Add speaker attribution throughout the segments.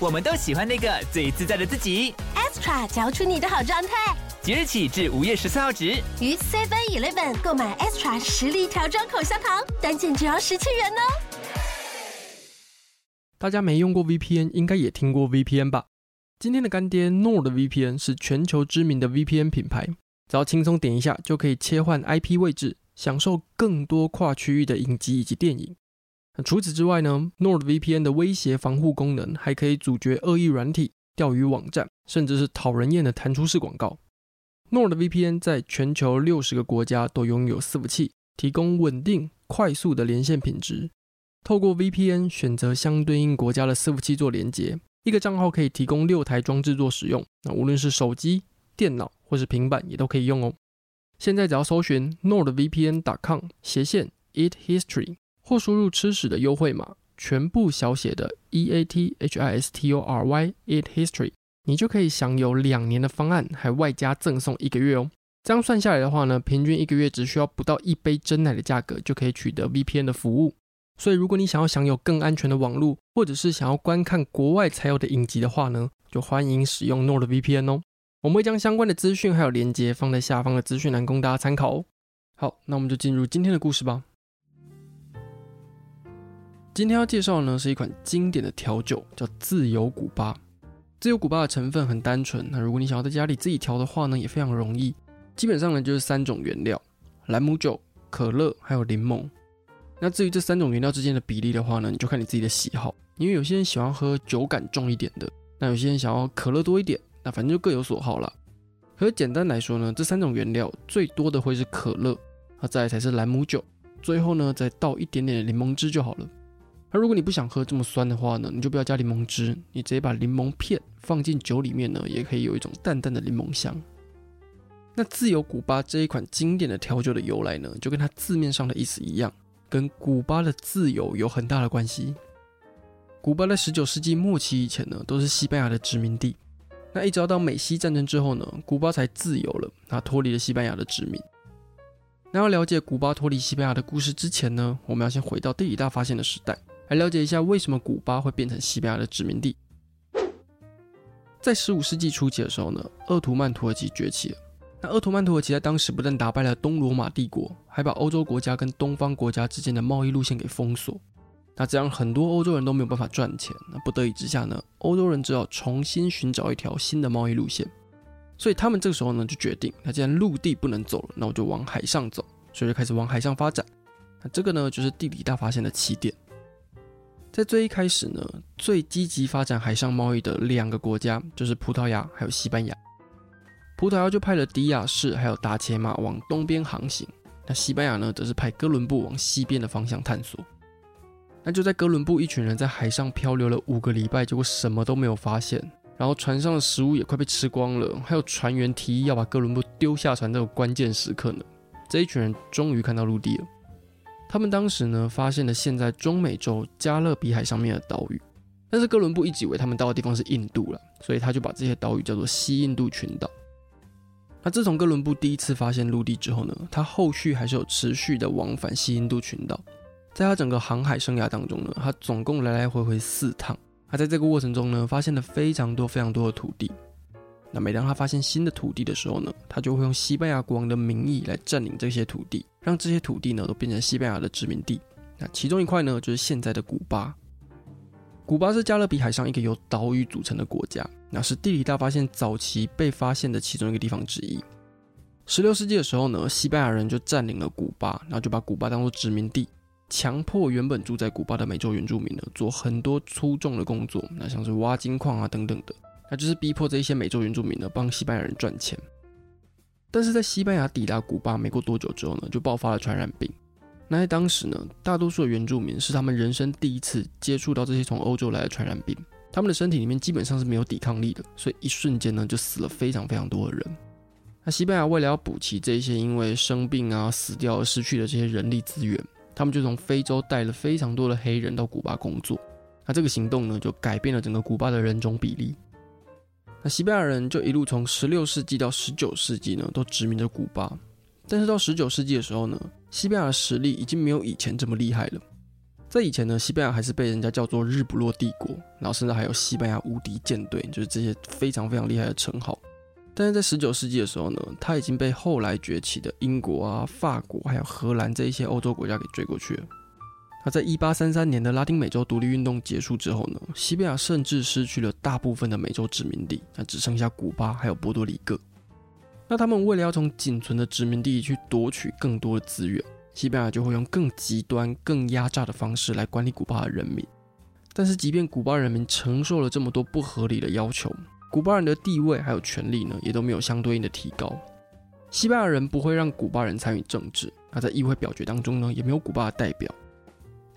Speaker 1: 我们都喜欢那个最自在的自己。
Speaker 2: Extra 嚼出你的好状态。
Speaker 1: 即日起至五月十四号止，
Speaker 2: 于 Seven Eleven 购买 Extra 实力调装口香糖，单件只要十七元哦。
Speaker 3: 大家没用过 VPN，应该也听过 VPN 吧？今天的干爹 NordVPN 是全球知名的 VPN 品牌，只要轻松点一下就可以切换 IP 位置，享受更多跨区域的影集以及电影。除此之外呢，NordVPN 的威胁防护功能还可以阻绝恶意软体、钓鱼网站，甚至是讨人厌的弹出式广告。NordVPN 在全球六十个国家都拥有伺服器，提供稳定、快速的连线品质。透过 VPN 选择相对应国家的伺服器做连接。一个账号可以提供六台装置做使用，那无论是手机、电脑或是平板也都可以用哦。现在只要搜寻 nordvpn.com 斜线 eat history 或输入吃屎的优惠码，全部小写的 e a t h i s t o r y eat history，你就可以享有两年的方案，还外加赠送一个月哦。这样算下来的话呢，平均一个月只需要不到一杯真奶的价格，就可以取得 VPN 的服务。所以，如果你想要享有更安全的网络，或者是想要观看国外才有的影集的话呢，就欢迎使用 NordVPN 哦。我们会将相关的资讯还有连接放在下方的资讯栏供大家参考哦。好，那我们就进入今天的故事吧。今天要介绍的呢是一款经典的调酒，叫自由古巴。自由古巴的成分很单纯，那如果你想要在家里自己调的话呢，也非常容易。基本上呢就是三种原料：兰姆酒、可乐还有柠檬。那至于这三种原料之间的比例的话呢，你就看你自己的喜好。因为有些人喜欢喝酒感重一点的，那有些人想要可乐多一点，那反正就各有所好啦。可简单来说呢，这三种原料最多的会是可乐，那再来才是兰姆酒，最后呢再倒一点点的柠檬汁就好了。那如果你不想喝这么酸的话呢，你就不要加柠檬汁，你直接把柠檬片放进酒里面呢，也可以有一种淡淡的柠檬香。那自由古巴这一款经典的调酒的由来呢，就跟它字面上的意思一样。跟古巴的自由有很大的关系。古巴在十九世纪末期以前呢，都是西班牙的殖民地。那一直到美西战争之后呢，古巴才自由了，它脱离了西班牙的殖民。那要了解古巴脱离西班牙的故事之前呢，我们要先回到地理大发现的时代，来了解一下为什么古巴会变成西班牙的殖民地。在十五世纪初期的时候呢，鄂图曼土耳其崛起了。那鄂图曼土耳其在当时不但打败了东罗马帝国，还把欧洲国家跟东方国家之间的贸易路线给封锁。那这样很多欧洲人都没有办法赚钱。那不得已之下呢，欧洲人只好重新寻找一条新的贸易路线。所以他们这个时候呢就决定，那既然陆地不能走了，那我就往海上走。所以就开始往海上发展。那这个呢就是地理大发现的起点。在最一开始呢，最积极发展海上贸易的两个国家就是葡萄牙还有西班牙。葡萄牙就派了迪亚士还有达伽马往东边航行，那西班牙呢，则是派哥伦布往西边的方向探索。那就在哥伦布一群人在海上漂流了五个礼拜，结果什么都没有发现，然后船上的食物也快被吃光了，还有船员提议要把哥伦布丢下船这个关键时刻呢，这一群人终于看到陆地了。他们当时呢，发现了现在中美洲加勒比海上面的岛屿，但是哥伦布一直以为他们到的地方是印度了，所以他就把这些岛屿叫做西印度群岛。那自从哥伦布第一次发现陆地之后呢，他后续还是有持续的往返西印度群岛。在他整个航海生涯当中呢，他总共来来回回四趟。他在这个过程中呢，发现了非常多非常多的土地。那每当他发现新的土地的时候呢，他就会用西班牙国王的名义来占领这些土地，让这些土地呢都变成西班牙的殖民地。那其中一块呢，就是现在的古巴。古巴是加勒比海上一个由岛屿组成的国家，那是地理大发现早期被发现的其中一个地方之一。十六世纪的时候呢，西班牙人就占领了古巴，然后就把古巴当做殖民地，强迫原本住在古巴的美洲原住民呢做很多粗重的工作，那像是挖金矿啊等等的，那就是逼迫这一些美洲原住民呢帮西班牙人赚钱。但是在西班牙抵达古巴没过多久之后呢，就爆发了传染病。那在当时呢，大多数的原住民是他们人生第一次接触到这些从欧洲来的传染病，他们的身体里面基本上是没有抵抗力的，所以一瞬间呢就死了非常非常多的人。那西班牙为了要补齐这些因为生病啊死掉而失去的这些人力资源，他们就从非洲带了非常多的黑人到古巴工作。那这个行动呢就改变了整个古巴的人种比例。那西班牙人就一路从十六世纪到十九世纪呢都殖民着古巴，但是到十九世纪的时候呢，西班牙的实力已经没有以前这么厉害了。在以前呢，西班牙还是被人家叫做日不落帝国，然后甚至还有西班牙无敌舰队，就是这些非常非常厉害的称号。但是在十九世纪的时候呢，他已经被后来崛起的英国啊、法国还有荷兰这一些欧洲国家给追过去了。那在一八三三年的拉丁美洲独立运动结束之后呢，西班牙甚至失去了大部分的美洲殖民地，那只剩下古巴还有波多黎各。那他们为了要从仅存的殖民地去夺取更多的资源。西班牙就会用更极端、更压榨的方式来管理古巴的人民。但是，即便古巴人民承受了这么多不合理的要求，古巴人的地位还有权利呢，也都没有相对应的提高。西班牙人不会让古巴人参与政治，那在议会表决当中呢，也没有古巴的代表。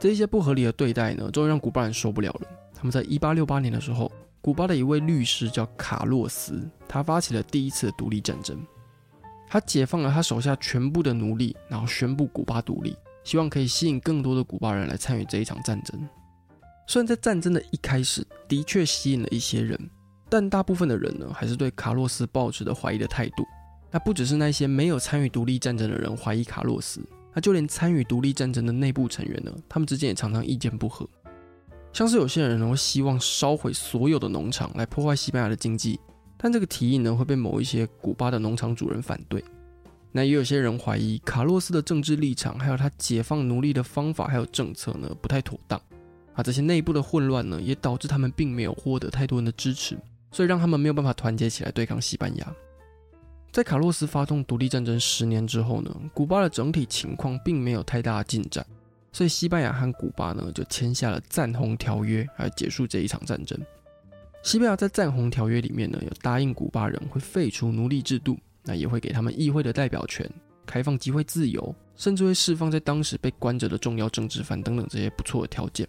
Speaker 3: 这些不合理的对待呢，终于让古巴人受不了了。他们在一八六八年的时候，古巴的一位律师叫卡洛斯，他发起了第一次独立战争。他解放了他手下全部的奴隶，然后宣布古巴独立，希望可以吸引更多的古巴人来参与这一场战争。虽然在战争的一开始的确吸引了一些人，但大部分的人呢，还是对卡洛斯抱持着怀疑的态度。那不只是那些没有参与独立战争的人怀疑卡洛斯，那就连参与独立战争的内部成员呢，他们之间也常常意见不合。像是有些人呢，会希望烧毁所有的农场来破坏西班牙的经济。但这个提议呢，会被某一些古巴的农场主人反对。那也有些人怀疑卡洛斯的政治立场，还有他解放奴隶的方法还有政策呢，不太妥当。啊，这些内部的混乱呢，也导致他们并没有获得太多人的支持，所以让他们没有办法团结起来对抗西班牙。在卡洛斯发动独立战争十年之后呢，古巴的整体情况并没有太大的进展，所以西班牙和古巴呢就签下了赞红条约，来结束这一场战争。西班牙在赞红条约里面呢，有答应古巴人会废除奴隶制度，那也会给他们议会的代表权，开放集会自由，甚至会释放在当时被关着的重要政治犯等等这些不错的条件。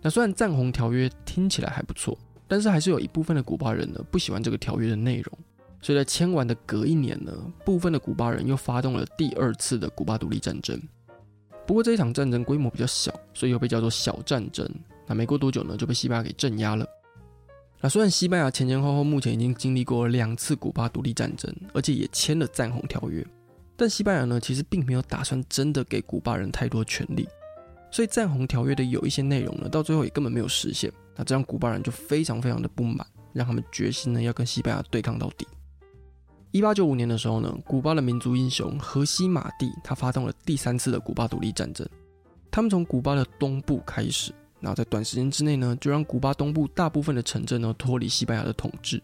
Speaker 3: 那虽然赞红条约听起来还不错，但是还是有一部分的古巴人呢不喜欢这个条约的内容，所以在签完的隔一年呢，部分的古巴人又发动了第二次的古巴独立战争。不过这一场战争规模比较小，所以又被叫做小战争。那没过多久呢，就被西班牙给镇压了。那虽然西班牙前前后后目前已经经历过两次古巴独立战争，而且也签了赞红条约，但西班牙呢其实并没有打算真的给古巴人太多权利，所以赞红条约的有一些内容呢，到最后也根本没有实现。那这样古巴人就非常非常的不满，让他们决心呢要跟西班牙对抗到底。一八九五年的时候呢，古巴的民族英雄荷西马蒂他发动了第三次的古巴独立战争，他们从古巴的东部开始。然后在短时间之内呢，就让古巴东部大部分的城镇呢脱离西班牙的统治。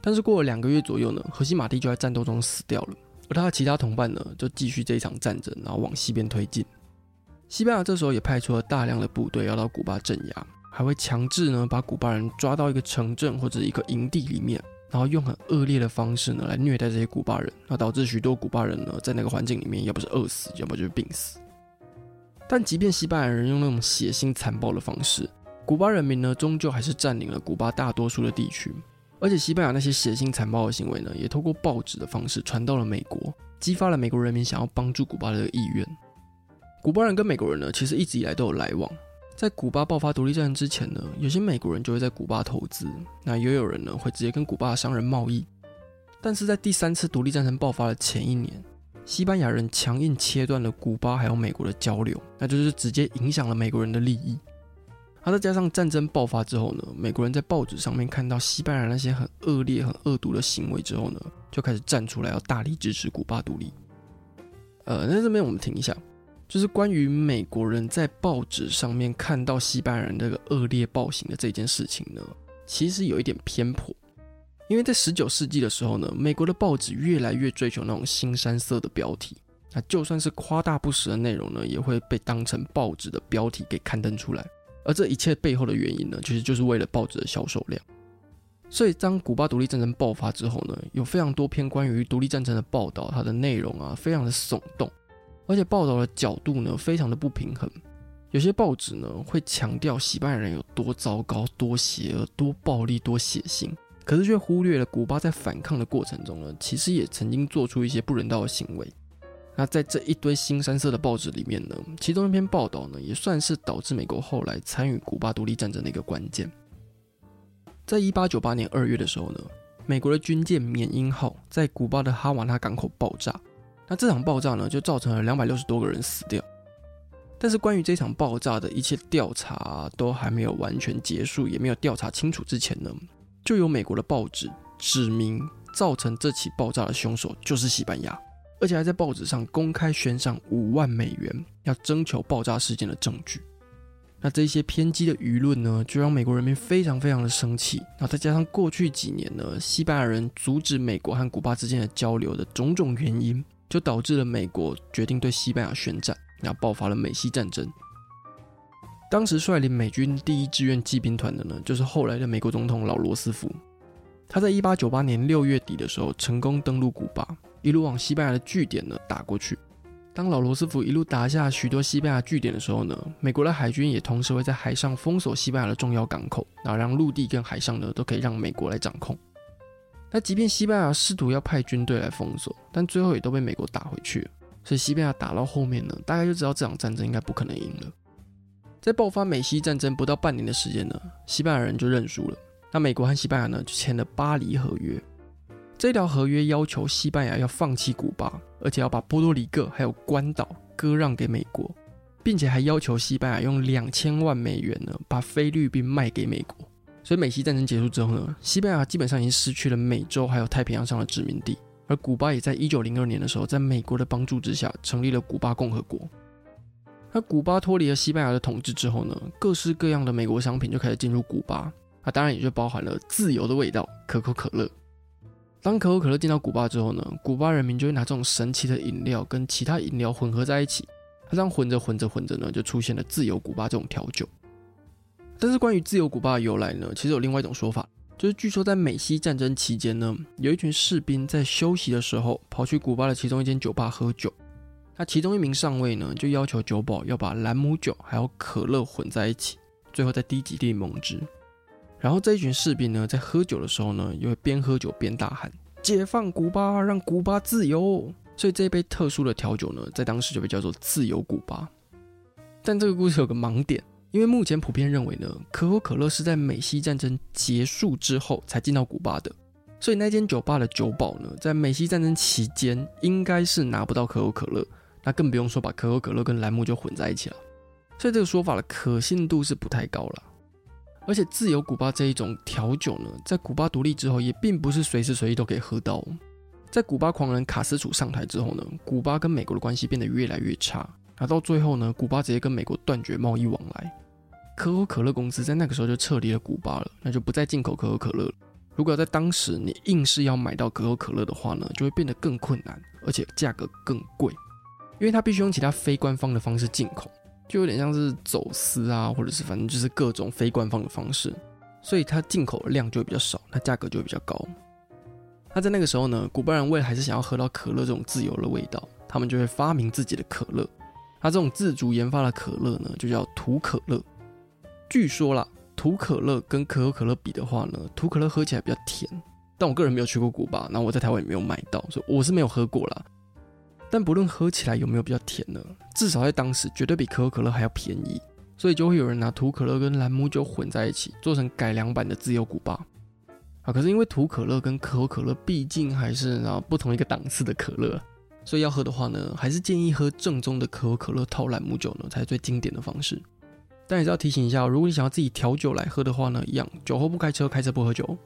Speaker 3: 但是过了两个月左右呢，荷西马蒂就在战斗中死掉了，而他的其他同伴呢就继续这一场战争，然后往西边推进。西班牙这时候也派出了大量的部队要到古巴镇压，还会强制呢把古巴人抓到一个城镇或者一个营地里面，然后用很恶劣的方式呢来虐待这些古巴人，那导致许多古巴人呢在那个环境里面，要不是饿死，要么就是病死。但即便西班牙人用那种血腥残暴的方式，古巴人民呢，终究还是占领了古巴大多数的地区。而且西班牙那些血腥残暴的行为呢，也透过报纸的方式传到了美国，激发了美国人民想要帮助古巴的意愿。古巴人跟美国人呢，其实一直以来都有来往。在古巴爆发独立战争之前呢，有些美国人就会在古巴投资，那也有人呢会直接跟古巴商人贸易。但是在第三次独立战争爆发的前一年，西班牙人强硬切断了古巴还有美国的交流，那就是直接影响了美国人的利益。而再加上战争爆发之后呢，美国人在报纸上面看到西班牙那些很恶劣、很恶毒的行为之后呢，就开始站出来要大力支持古巴独立。呃，那这边我们停一下，就是关于美国人在报纸上面看到西班牙人这个恶劣暴行的这件事情呢，其实有一点偏颇。因为在十九世纪的时候呢，美国的报纸越来越追求那种新山色的标题，那就算是夸大不实的内容呢，也会被当成报纸的标题给刊登出来。而这一切背后的原因呢，其实就是为了报纸的销售量。所以当古巴独立战争爆发之后呢，有非常多篇关于独立战争的报道，它的内容啊非常的耸动，而且报道的角度呢非常的不平衡。有些报纸呢会强调西班牙人有多糟糕、多邪恶、多暴力、多血腥，可是却忽略了古巴在反抗的过程中呢，其实也曾经做出一些不人道的行为。那在这一堆腥膻色的报纸里面呢，其中一篇报道呢，也算是导致美国后来参与古巴独立战争的一个关键。在一八九八年二月的时候呢，美国的军舰缅因号在古巴的哈瓦那港口爆炸。那这场爆炸呢，就造成了两百六十多个人死掉。但是关于这场爆炸的一切调查都还没有完全结束，也没有调查清楚之前呢，就有美国的报纸指明造成这起爆炸的凶手就是西班牙。而且还在报纸上公开悬赏五万美元，要征求爆炸事件的证据。那这些偏激的舆论呢，就让美国人民非常非常的生气。那再加上过去几年呢，西班牙人阻止美国和古巴之间的交流的种种原因，就导致了美国决定对西班牙宣战，然后爆发了美西战争。当时率领美军第一志愿骑兵团的呢，就是后来的美国总统老罗斯福。他在一八九八年六月底的时候，成功登陆古巴。一路往西班牙的据点呢打过去。当老罗斯福一路打下许多西班牙据点的时候呢，美国的海军也同时会在海上封锁西班牙的重要港口，然后让陆地跟海上呢都可以让美国来掌控。那即便西班牙试图要派军队来封锁，但最后也都被美国打回去。所以西班牙打到后面呢，大概就知道这场战争应该不可能赢了。在爆发美西战争不到半年的时间呢，西班牙人就认输了。那美国和西班牙呢就签了巴黎合约。这条合约要求西班牙要放弃古巴，而且要把波多黎各还有关岛割让给美国，并且还要求西班牙用两千万美元呢把菲律宾卖给美国。所以美西战争结束之后呢，西班牙基本上已经失去了美洲还有太平洋上的殖民地，而古巴也在一九零二年的时候，在美国的帮助之下成立了古巴共和国。那古巴脱离了西班牙的统治之后呢，各式各样的美国商品就开始进入古巴，啊，当然也就包含了自由的味道，可口可乐。当可口可乐进到古巴之后呢，古巴人民就会拿这种神奇的饮料跟其他饮料混合在一起，它这样混着混着混着呢，就出现了自由古巴这种调酒。但是关于自由古巴的由来呢，其实有另外一种说法，就是据说在美西战争期间呢，有一群士兵在休息的时候跑去古巴的其中一间酒吧喝酒，那其中一名上尉呢就要求酒保要把兰姆酒还有可乐混在一起，最后再滴几滴柠檬汁。然后这一群士兵呢，在喝酒的时候呢，又会边喝酒边大喊“解放古巴，让古巴自由”。所以这一杯特殊的调酒呢，在当时就被叫做“自由古巴”。但这个故事有个盲点，因为目前普遍认为呢，可口可乐是在美西战争结束之后才进到古巴的，所以那间酒吧的酒保呢，在美西战争期间应该是拿不到可口可乐，那更不用说把可口可乐跟兰姆酒混在一起了。所以这个说法的可信度是不太高了。而且自由古巴这一种调酒呢，在古巴独立之后，也并不是随时随地都可以喝到。在古巴狂人卡斯楚上台之后呢，古巴跟美国的关系变得越来越差。那到最后呢，古巴直接跟美国断绝贸易往来。可口可乐公司在那个时候就撤离了古巴了，那就不再进口可口可乐了。如果在当时你硬是要买到可口可乐的话呢，就会变得更困难，而且价格更贵，因为它必须用其他非官方的方式进口。就有点像是走私啊，或者是反正就是各种非官方的方式，所以它进口的量就会比较少，它价格就会比较高。那在那个时候呢，古巴人为了还是想要喝到可乐这种自由的味道，他们就会发明自己的可乐。它这种自主研发的可乐呢，就叫土可乐。据说啦，土可乐跟可口可乐比的话呢，土可乐喝起来比较甜。但我个人没有去过古巴，那我在台湾也没有买到，所以我是没有喝过啦。但不论喝起来有没有比较甜呢，至少在当时绝对比可口可乐还要便宜，所以就会有人拿土可乐跟蓝姆酒混在一起，做成改良版的自由古巴。啊，可是因为土可乐跟可口可乐毕竟还是啊不同一个档次的可乐，所以要喝的话呢，还是建议喝正宗的可口可乐套兰姆酒呢，才是最经典的方式。但也是要提醒一下，如果你想要自己调酒来喝的话呢，一样酒后不开车，开车不喝酒。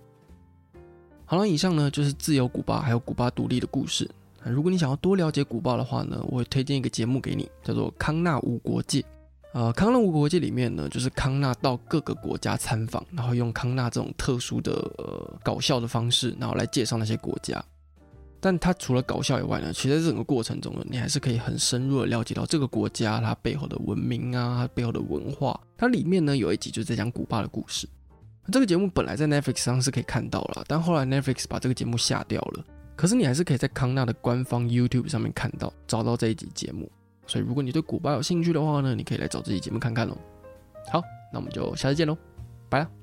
Speaker 3: 好了，以上呢就是自由古巴还有古巴独立的故事。如果你想要多了解古巴的话呢，我会推荐一个节目给你，叫做《康纳无国界》。呃，《康纳无国界》里面呢，就是康纳到各个国家参访，然后用康纳这种特殊的呃搞笑的方式，然后来介绍那些国家。但它除了搞笑以外呢，其实在整个过程中呢，你还是可以很深入的了解到这个国家它背后的文明啊，它背后的文化。它里面呢有一集就是在讲古巴的故事。这个节目本来在 Netflix 上是可以看到了，但后来 Netflix 把这个节目下掉了。可是你还是可以在康纳的官方 YouTube 上面看到，找到这一集节目，所以如果你对古巴有兴趣的话呢，你可以来找这集节目看看喽。好，那我们就下次见喽，拜了。